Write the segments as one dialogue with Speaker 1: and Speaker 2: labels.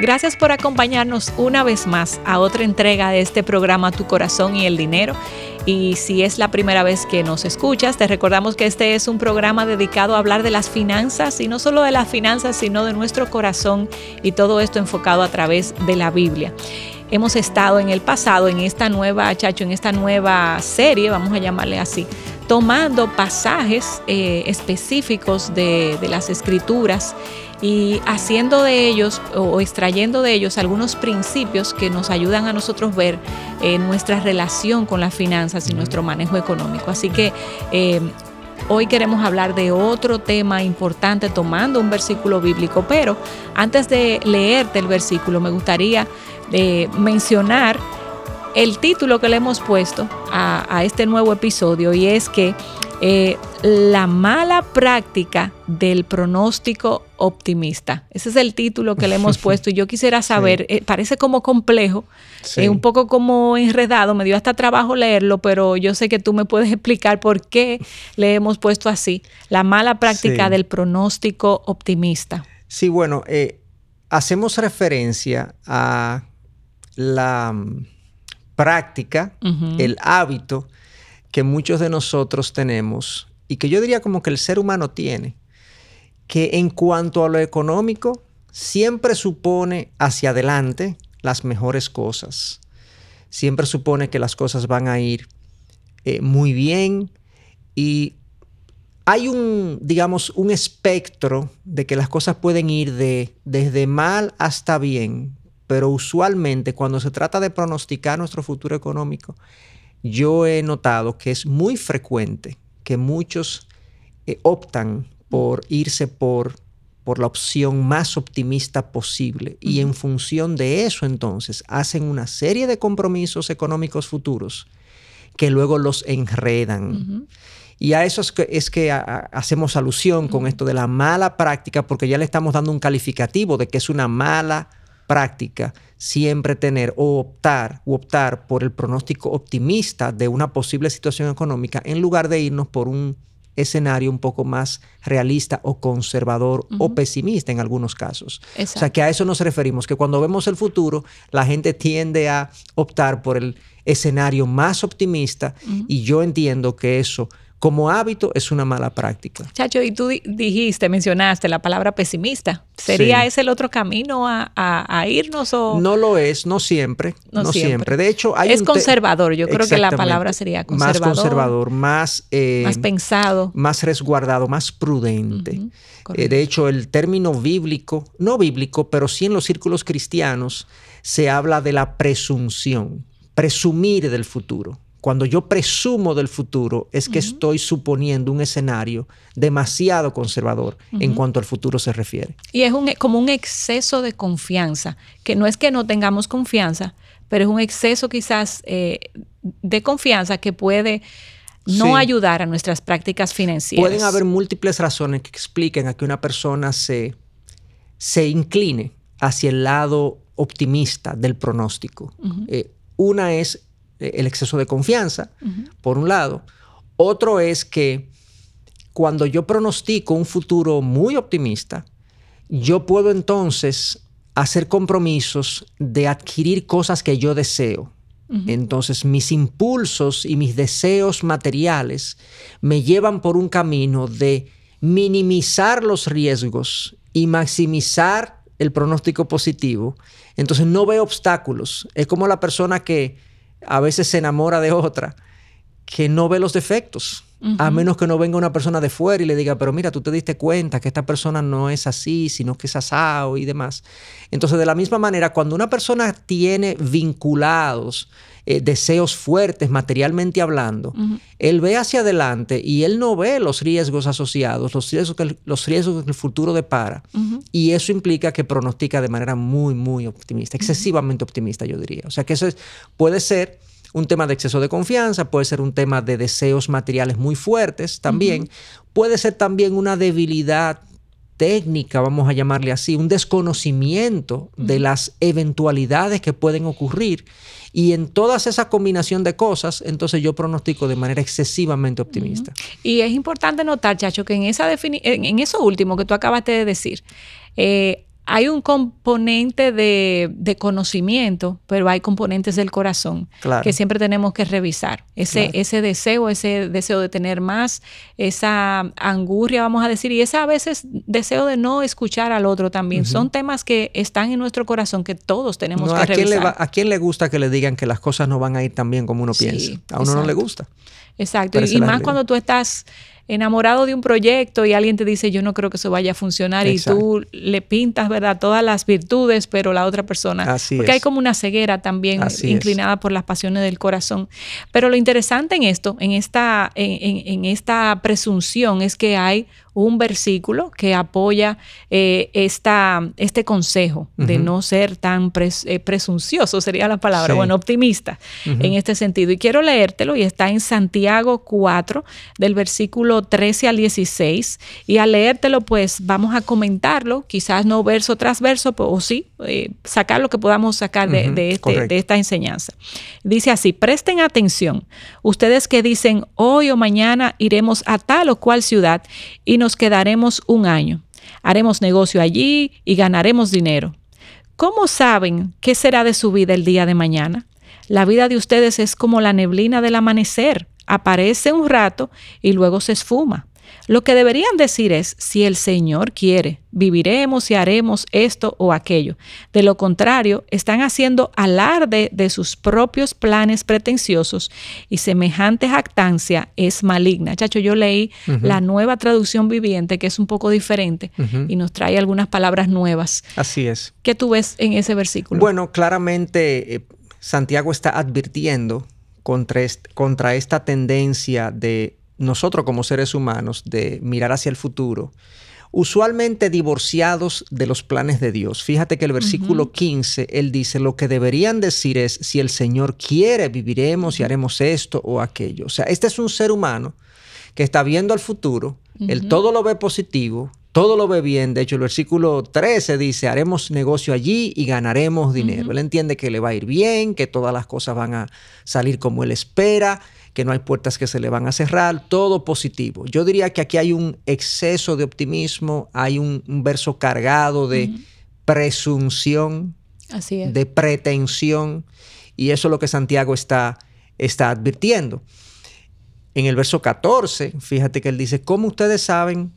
Speaker 1: Gracias por acompañarnos una vez más a otra entrega de este programa Tu Corazón y el Dinero. Y si es la primera vez que nos escuchas, te recordamos que este es un programa dedicado a hablar de las finanzas y no solo de las finanzas, sino de nuestro corazón y todo esto enfocado a través de la Biblia hemos estado en el pasado, en esta nueva, Chacho, en esta nueva serie, vamos a llamarle así, tomando pasajes eh, específicos de, de las escrituras y haciendo de ellos o extrayendo de ellos algunos principios que nos ayudan a nosotros ver eh, nuestra relación con las finanzas y nuestro manejo económico. Así que eh, hoy queremos hablar de otro tema importante tomando un versículo bíblico, pero antes de leerte el versículo me gustaría eh, mencionar el título que le hemos puesto a este nuevo episodio y es que eh, la mala práctica del pronóstico optimista. Ese es el título que le hemos puesto y yo quisiera saber, eh, parece como complejo, es un poco como enredado, me dio hasta trabajo leerlo, pero yo sé que tú me puedes explicar por qué le hemos puesto así, la mala práctica del pronóstico optimista.
Speaker 2: Sí, bueno, eh, hacemos referencia a la mm, práctica, el hábito que muchos de nosotros tenemos y que yo diría como que el ser humano tiene, que en cuanto a lo económico, siempre supone hacia adelante las mejores cosas. Siempre supone que las cosas van a ir eh, muy bien y hay un, digamos, un espectro de que las cosas pueden ir de, desde mal hasta bien, pero usualmente cuando se trata de pronosticar nuestro futuro económico, yo he notado que es muy frecuente que muchos eh, optan por irse por, por la opción más optimista posible. Y en función de eso entonces hacen una serie de compromisos económicos futuros que luego los enredan. Y a eso es que, es que hacemos alusión con esto de la mala práctica, porque ya le estamos dando un calificativo de que es una mala práctica siempre tener o optar o optar por el pronóstico optimista de una posible situación económica en lugar de irnos por un escenario un poco más realista o conservador o pesimista en algunos casos. O sea que a eso nos referimos, que cuando vemos el futuro, la gente tiende a optar por el escenario más optimista y yo entiendo que eso como hábito es una mala práctica.
Speaker 1: Chacho, y tú dijiste, mencionaste la palabra pesimista. ¿Sería ese el otro camino a, irnos o...?
Speaker 2: No lo es, no siempre, no, siempre. De hecho, hay
Speaker 1: Es conservador, yo creo que la palabra sería conservador.
Speaker 2: Más conservador, más...
Speaker 1: Eh, más pensado.
Speaker 2: Más resguardado, más prudente. Eh, de hecho, el término bíblico, no bíblico, pero sí en los círculos cristianos, se habla de la presunción, presumir del futuro. Cuando yo presumo del futuro es que estoy suponiendo un escenario demasiado conservador en cuanto al futuro se refiere.
Speaker 1: Y es un, como un exceso de confianza, que no es que no tengamos confianza, pero es un exceso quizás eh, de confianza que puede no ayudar a nuestras prácticas financieras.
Speaker 2: Pueden haber múltiples razones que expliquen a que una persona se, se incline hacia el lado optimista del pronóstico. Eh, una es el exceso de confianza, por un lado. Otro es que cuando yo pronostico un futuro muy optimista, yo puedo entonces hacer compromisos de adquirir cosas que yo deseo. Entonces mis impulsos y mis deseos materiales me llevan por un camino de minimizar los riesgos y maximizar el pronóstico positivo. Entonces no veo obstáculos. Es como la persona que a veces se enamora de otra que no ve los defectos, a menos que no venga una persona de fuera y le diga, pero mira, tú te diste cuenta que esta persona no es así, sino que es asado y demás. Entonces, de la misma manera, cuando una persona tiene vinculados eh, deseos fuertes materialmente hablando, él ve hacia adelante y él no ve los riesgos asociados, los riesgos que el, los riesgos que el futuro depara. Y eso implica que pronostica de manera muy, muy optimista, excesivamente optimista, yo diría. O sea que eso es, puede ser un tema de exceso de confianza, puede ser un tema de deseos materiales muy fuertes también, puede ser también una debilidad técnica, vamos a llamarle así, un desconocimiento de las eventualidades que pueden ocurrir. Y en toda esa combinación de cosas, entonces yo pronostico de manera excesivamente optimista.
Speaker 1: Y es importante notar, Chacho, que en, esa en eso último que tú acabaste de decir, eh, hay un componente de, conocimiento, pero hay componentes del corazón que siempre tenemos que revisar. Ese, ese deseo, ese deseo de tener más, esa angurria, vamos a decir, y ese a veces deseo de no escuchar al otro también. Son temas que están en nuestro corazón que todos tenemos que
Speaker 2: ¿a
Speaker 1: revisar.
Speaker 2: Quién le ¿A quién le gusta que le digan que las cosas no van a ir tan bien como uno piensa? A uno no le gusta.
Speaker 1: Exacto. y más cuando tú estás enamorado de un proyecto y alguien te dice, yo no creo que eso vaya a funcionar y tú le pintas, ¿verdad? Todas las virtudes, pero la otra persona,
Speaker 2: Así
Speaker 1: porque hay como una ceguera también inclinada por las pasiones del corazón. Pero lo interesante en esto, en esta, en esta presunción, es que hay un versículo que apoya eh, esta, este consejo de no ser tan eh, presuncioso, sería la palabra, bueno, optimista en este sentido. Y quiero leértelo y está en Santiago 4, del versículo 13 al 16. Y al leértelo, pues vamos a comentarlo, quizás no verso tras verso, o sí, eh, sacar lo que podamos sacar de, este, de esta enseñanza. Dice así, presten atención, ustedes que dicen, hoy o mañana iremos a tal o cual ciudad y nos quedaremos un año. Haremos negocio allí y ganaremos dinero. ¿Cómo saben qué será de su vida el día de mañana? La vida de ustedes es como la neblina del amanecer. Aparece un rato y luego se esfuma. Lo que deberían decir es, si el Señor quiere, viviremos y haremos esto o aquello. De lo contrario, están haciendo alarde de sus propios planes pretenciosos y semejante jactancia es maligna. Chacho, yo leí la nueva traducción viviente, que es un poco diferente y nos trae algunas palabras nuevas.
Speaker 2: Así es.
Speaker 1: ¿Qué tú ves en ese versículo?
Speaker 2: Bueno, claramente eh, Santiago está advirtiendo contra, contra esta tendencia de nosotros como seres humanos de mirar hacia el futuro, usualmente divorciados de los planes de Dios. Fíjate que el versículo 15, él dice, lo que deberían decir es, si el Señor quiere, viviremos y haremos esto o aquello. O sea, este es un ser humano que está viendo al futuro, él todo lo ve positivo, todo lo ve bien. De hecho, el versículo 13 dice, haremos negocio allí y ganaremos dinero. Él entiende que le va a ir bien, que todas las cosas van a salir como él espera que no hay puertas que se le van a cerrar, todo positivo. Yo diría que aquí hay un exceso de optimismo, hay un, verso cargado de presunción, de pretensión, y eso es lo que Santiago está, está advirtiendo. En el verso 14, fíjate que él dice, ¿cómo ustedes saben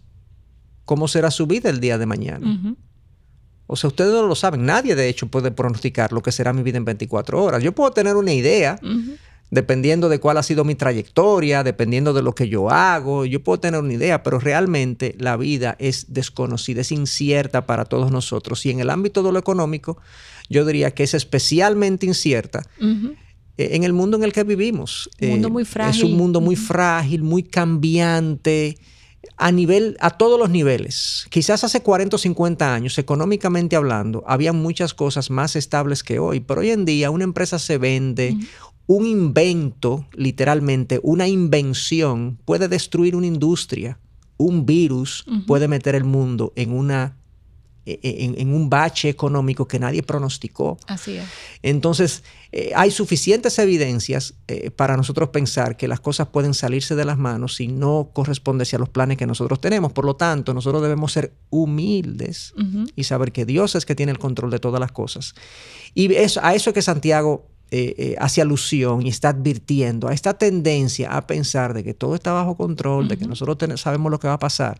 Speaker 2: cómo será su vida el día de mañana? O sea, ustedes no lo saben. Nadie, de hecho, puede pronosticar lo que será mi vida en 24 horas. Yo puedo tener una idea, dependiendo de cuál ha sido mi trayectoria, dependiendo de lo que yo hago, yo puedo tener una idea, pero realmente la vida es desconocida, es incierta para todos nosotros. Y en el ámbito de lo económico, yo diría que es especialmente incierta. Eh, en el mundo en el que vivimos.
Speaker 1: Un mundo muy frágil.
Speaker 2: Es un mundo muy frágil, muy cambiante, a nivel, a todos los niveles. Quizás hace 40 o 50 años, económicamente hablando, había muchas cosas más estables que hoy, pero hoy en día una empresa se vende, un invento, literalmente, una invención puede destruir una industria. Un virus puede meter el mundo en una e, e, en, un bache económico que nadie pronosticó.
Speaker 1: Así es.
Speaker 2: Entonces, eh, hay suficientes evidencias eh, para nosotros pensar que las cosas pueden salirse de las manos si no corresponde a los planes que nosotros tenemos. Por lo tanto, nosotros debemos ser humildes y saber que Dios es que tiene el control de todas las cosas. Y eso, a eso es que Santiago eh, eh, hace alusión y está advirtiendo a esta tendencia a pensar de que todo está bajo control, de que nosotros sabemos lo que va a pasar.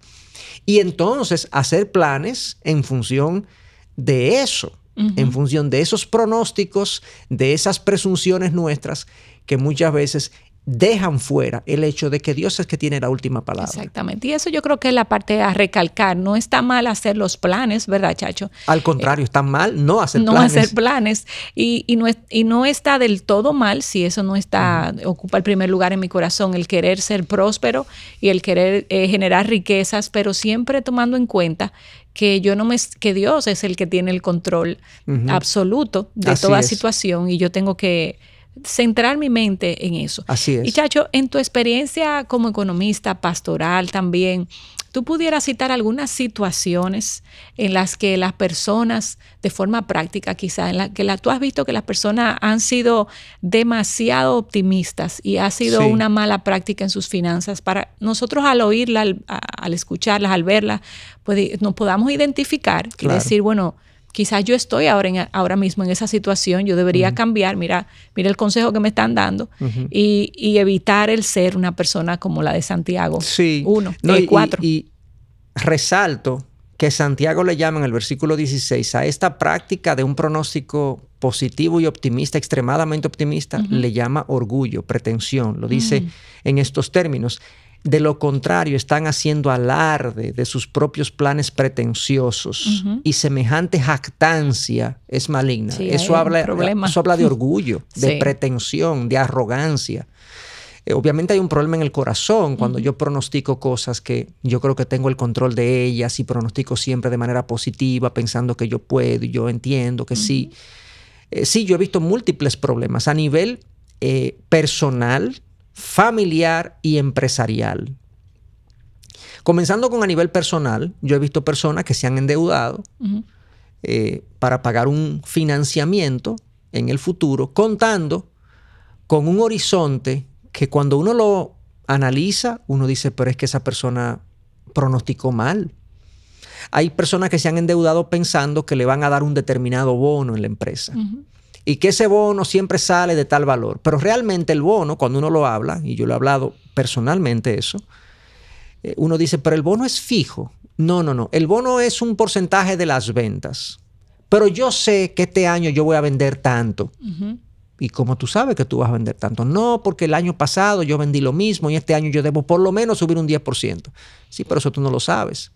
Speaker 2: Y entonces hacer planes en función de eso, en función de esos pronósticos, de esas presunciones nuestras que muchas veces dejan fuera el hecho de que Dios es que tiene la última palabra.
Speaker 1: Exactamente. Y eso yo creo que es la parte a recalcar. No está mal hacer los planes, ¿verdad, Chacho?
Speaker 2: Al contrario, está mal no hacer
Speaker 1: planes. No hacer planes. Y, y, no, y no está del todo mal si eso no está, ocupa el primer lugar en mi corazón, el querer ser próspero y el querer eh, generar riquezas, pero siempre tomando en cuenta que yo no me que Dios es el que tiene el control absoluto de toda situación y yo tengo que centrar mi mente en eso.
Speaker 2: Así es.
Speaker 1: Y Chacho, en tu experiencia como economista, pastoral también, ¿tú pudieras citar algunas situaciones en las que las personas, de forma práctica quizá, en la que la, tú has visto que las personas han sido demasiado optimistas y ha sido una mala práctica en sus finanzas? Para nosotros al oírla, al, escucharlas, al verlas, pues nos podamos identificar y decir, bueno, quizás yo estoy ahora, en, ahora mismo en esa situación, yo debería cambiar, mira, mira el consejo que me están dando y, evitar el ser una persona como la de Santiago.
Speaker 2: Sí.
Speaker 1: Uno, no, y, cuatro.
Speaker 2: Y, resalto que Santiago le llama en el versículo 16 a esta práctica de un pronóstico positivo y optimista, extremadamente optimista, le llama orgullo, pretensión, lo dice en estos términos. De lo contrario, están haciendo alarde de sus propios planes pretenciosos y semejante jactancia es maligna. eso, habla, eso habla de orgullo, de pretensión, de arrogancia. Eh, obviamente hay un problema en el corazón cuando yo pronostico cosas que yo creo que tengo el control de ellas y pronostico siempre de manera positiva, pensando que yo puedo y yo entiendo que sí. Eh, sí, yo he visto múltiples problemas a nivel eh, personal, familiar y empresarial. Comenzando con a nivel personal, yo he visto personas que se han endeudado eh, para pagar un financiamiento en el futuro, contando con un horizonte que cuando uno lo analiza, uno dice, pero es que esa persona pronosticó mal. Hay personas que se han endeudado pensando que le van a dar un determinado bono en la empresa y que ese bono siempre sale de tal valor. Pero realmente el bono, cuando uno lo habla, y yo lo he hablado personalmente eso, eh, uno dice, pero el bono es fijo. No, no, no. El bono es un porcentaje de las ventas. Pero yo sé que este año yo voy a vender tanto. ¿Y cómo tú sabes que tú vas a vender tanto? No, porque el año pasado yo vendí lo mismo y este año yo debo por lo menos subir un 10%. Sí, pero eso tú no lo sabes.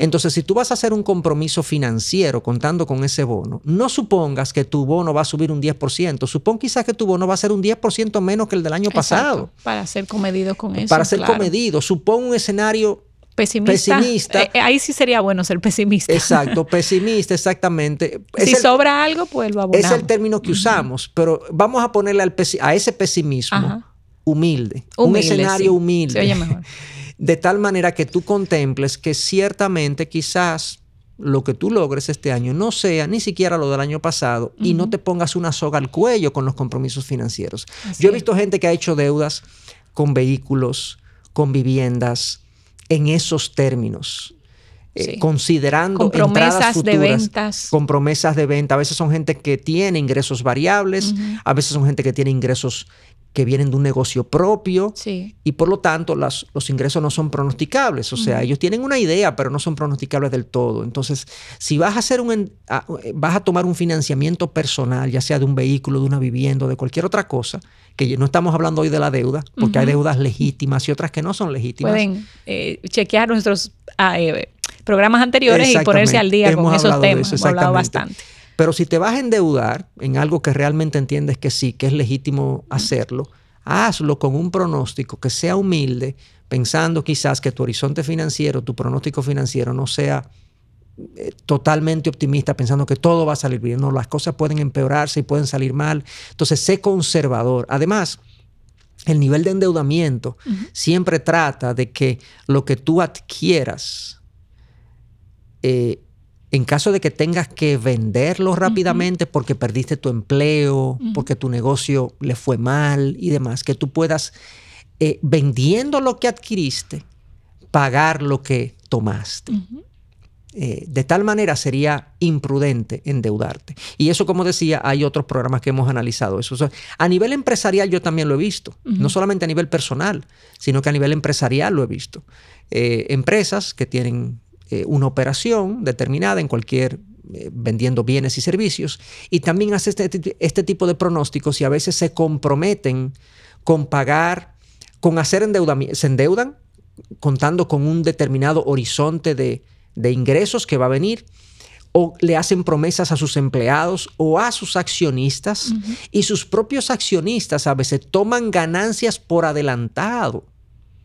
Speaker 2: Entonces, si tú vas a hacer un compromiso financiero contando con ese bono, no supongas que tu bono va a subir un 10%. Supón quizás que tu bono va a ser un 10% menos que el del año pasado.
Speaker 1: Para ser comedido con eso.
Speaker 2: Para ser comedido. Supón un escenario
Speaker 1: pesimista. Eh, eh, ahí sí sería bueno ser pesimista.
Speaker 2: Exacto, pesimista, exactamente.
Speaker 1: si sobra algo, pues lo abonamos.
Speaker 2: Es el término que usamos, pero vamos a ponerle al a ese pesimismo humilde, un escenario humilde.
Speaker 1: oye mejor.
Speaker 2: De tal manera que tú contemples que ciertamente quizás lo que tú logres este año no sea ni siquiera lo del año pasado y no te pongas una soga al cuello con los compromisos financieros. Yo he visto gente que ha hecho deudas con vehículos, con viviendas, en esos términos. Eh, considerando
Speaker 1: con promesas de ventas.
Speaker 2: Con promesas de venta. A veces son gente que tiene ingresos variables, a veces son gente que tiene ingresos que vienen de un negocio propio y por lo tanto los ingresos no son pronosticables. O sea, ellos tienen una idea, pero no son pronosticables del todo. Entonces, si vas a, hacer un, vas a tomar un financiamiento personal, ya sea de un vehículo, de una vivienda, de cualquier otra cosa, que no estamos hablando hoy de la deuda, porque hay deudas legítimas y otras que no son legítimas.
Speaker 1: Pueden eh, chequear nuestros ah, eh, programas anteriores y ponerse al día con esos temas. Hemos hablado bastante.
Speaker 2: Pero si te vas a endeudar en algo que realmente entiendes que sí, que es legítimo hacerlo, hazlo con un pronóstico que sea humilde, pensando quizás que tu horizonte financiero, tu pronóstico financiero no sea eh, totalmente optimista, pensando que todo va a salir bien. No, las cosas pueden empeorarse y pueden salir mal. Entonces, sé conservador. Además, el nivel de endeudamiento siempre trata de que lo que tú adquieras eh, en caso de que tengas que venderlo rápidamente porque perdiste tu empleo, porque tu negocio le fue mal y demás, que tú puedas, eh, vendiendo lo que adquiriste, pagar lo que tomaste. Eh, de tal manera sería imprudente endeudarte. Y eso, como decía, hay otros programas que hemos analizado eso. a nivel empresarial yo también lo he visto, no solamente a nivel personal, sino que a nivel empresarial lo he visto. Eh, empresas que tienen eh, una operación determinada en cualquier eh, vendiendo bienes y servicios y también hace este, este, tipo de pronósticos y a veces se comprometen con pagar, con hacer endeudamiento, se endeudan contando con un determinado horizonte de, ingresos que va a venir o le hacen promesas a sus empleados o a sus accionistas y sus propios accionistas a veces toman ganancias por adelantado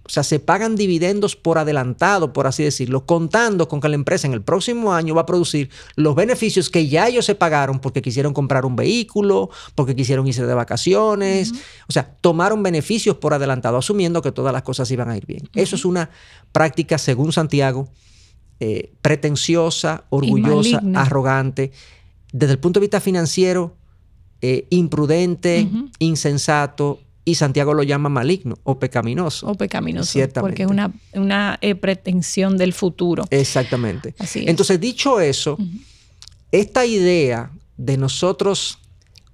Speaker 2: O sea, se pagan dividendos por adelantado, por así decirlo, contando con que la empresa en el próximo año va a producir los beneficios que ya ellos se pagaron porque quisieron comprar un vehículo, porque quisieron irse de vacaciones. O sea, tomaron beneficios por adelantado, asumiendo que todas las cosas iban a ir bien. Eso es una práctica, según Santiago, eh, pretenciosa, orgullosa, arrogante. Desde el punto de vista financiero, eh, imprudente, insensato, y Santiago lo llama maligno o pecaminoso.
Speaker 1: O pecaminoso, ciertamente. porque es una, una eh, pretensión del futuro.
Speaker 2: Exactamente. Entonces, dicho eso, esta idea de nosotros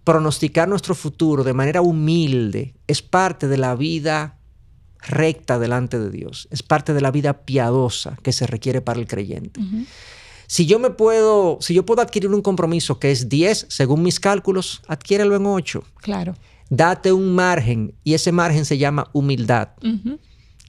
Speaker 2: pronosticar nuestro futuro de manera humilde es parte de la vida recta delante de Dios, es parte de la vida piadosa que se requiere para el creyente. Si yo me puedo, si yo puedo adquirir un compromiso que es 10 según mis cálculos, adquiérelo en 8.
Speaker 1: Claro.
Speaker 2: Date un margen y ese margen se llama humildad.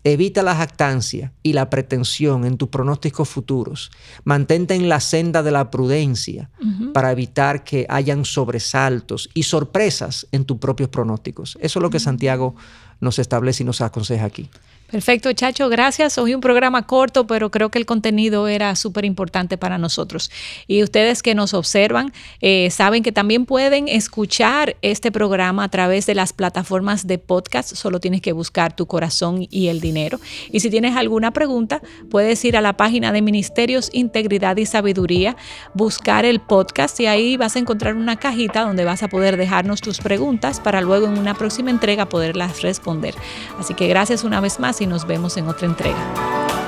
Speaker 2: Evita la jactancia y la pretensión en tus pronósticos futuros. Mantente en la senda de la prudencia para evitar que hayan sobresaltos y sorpresas en tus propios pronósticos. Eso es lo que Santiago nos establece y nos aconseja aquí.
Speaker 1: Perfecto, Chacho, gracias. Hoy un programa corto, pero creo que el contenido era súper importante para nosotros. Y ustedes que nos observan eh, saben que también pueden escuchar este programa a través de las plataformas de podcast. Solo tienes que buscar tu corazón y el dinero. Y si tienes alguna pregunta, puedes ir a la página de Ministerios Integridad y Sabiduría, buscar el podcast y ahí vas a encontrar una cajita donde vas a poder dejarnos tus preguntas para luego en una próxima entrega poderlas responder. Así que gracias una vez más y nos vemos en otra entrega.